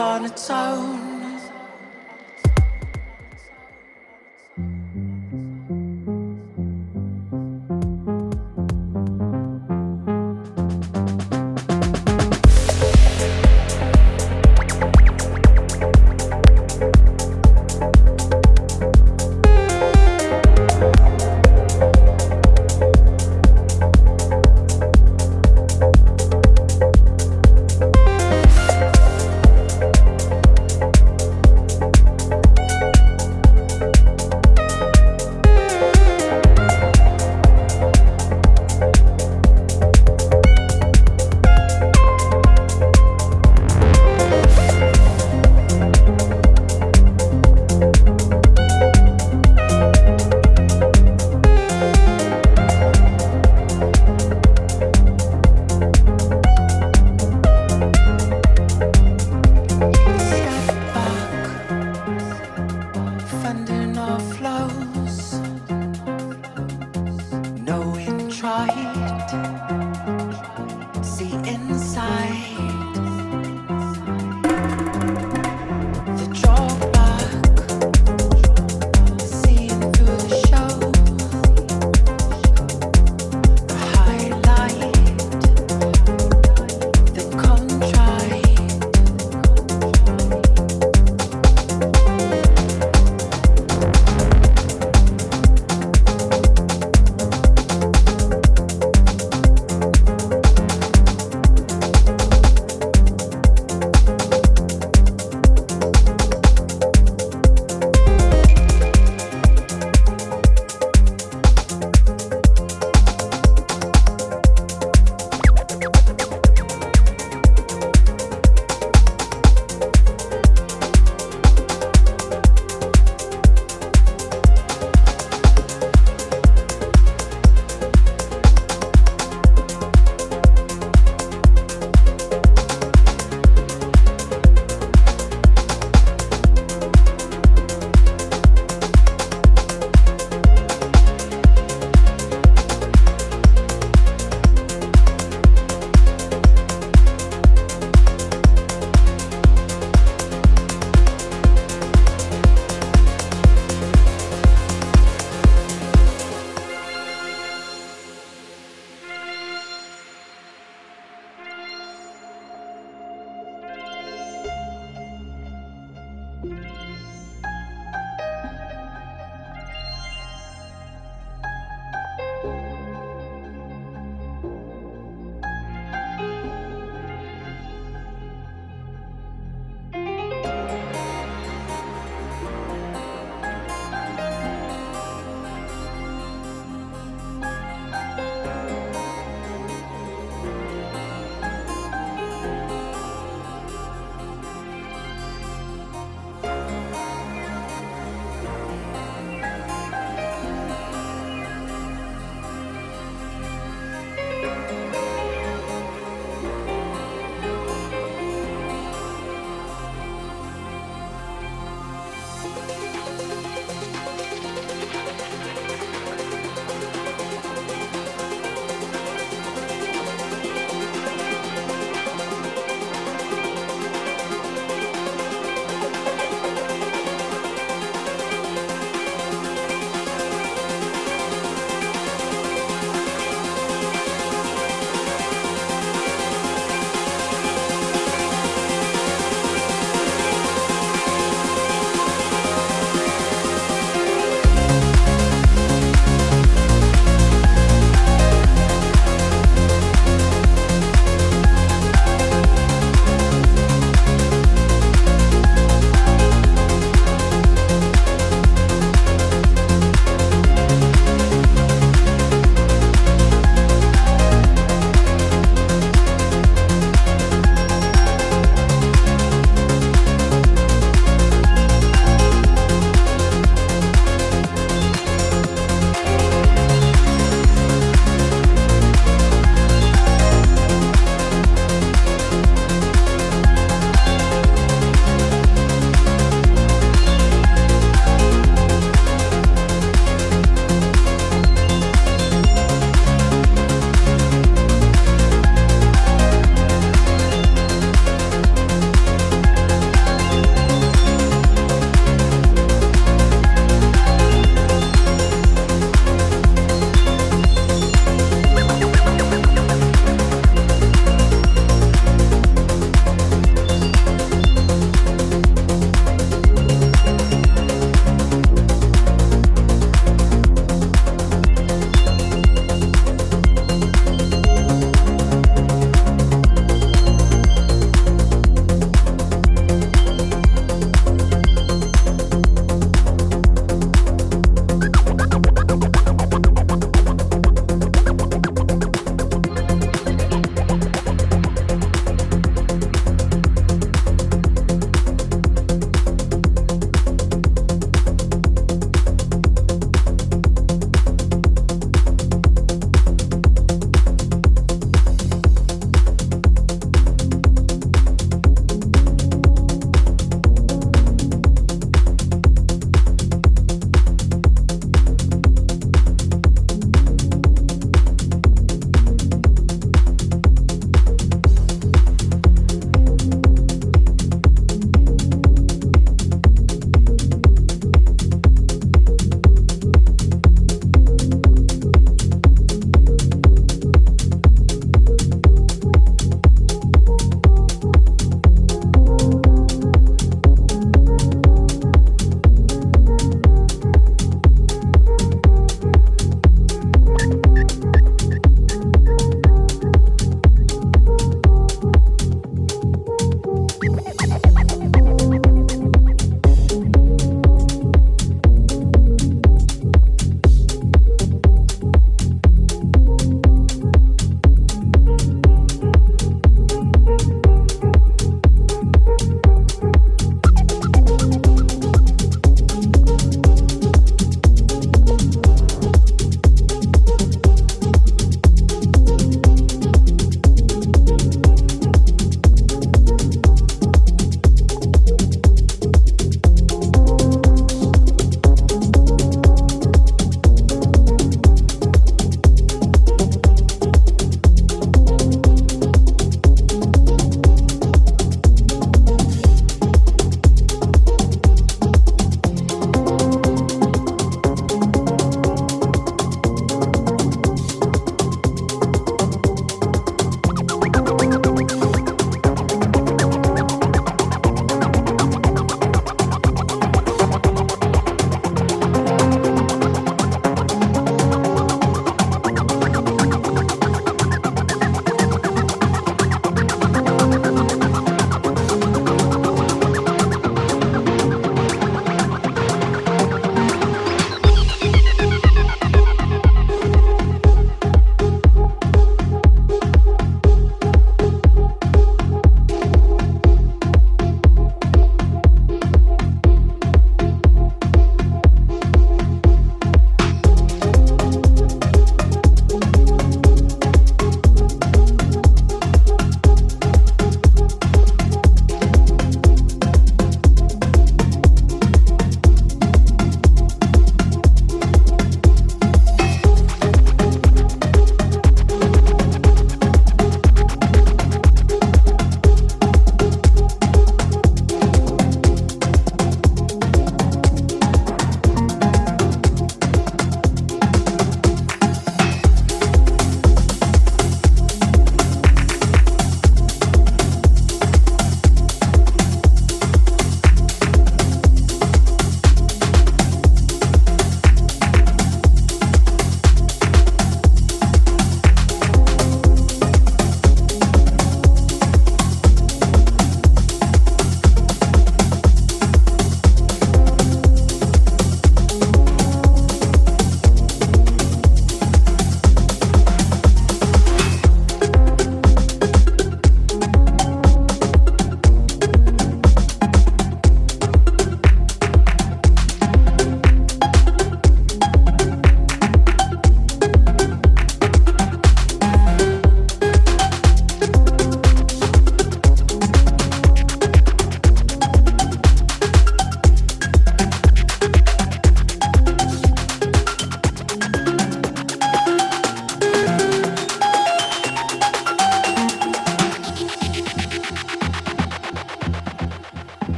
on its own.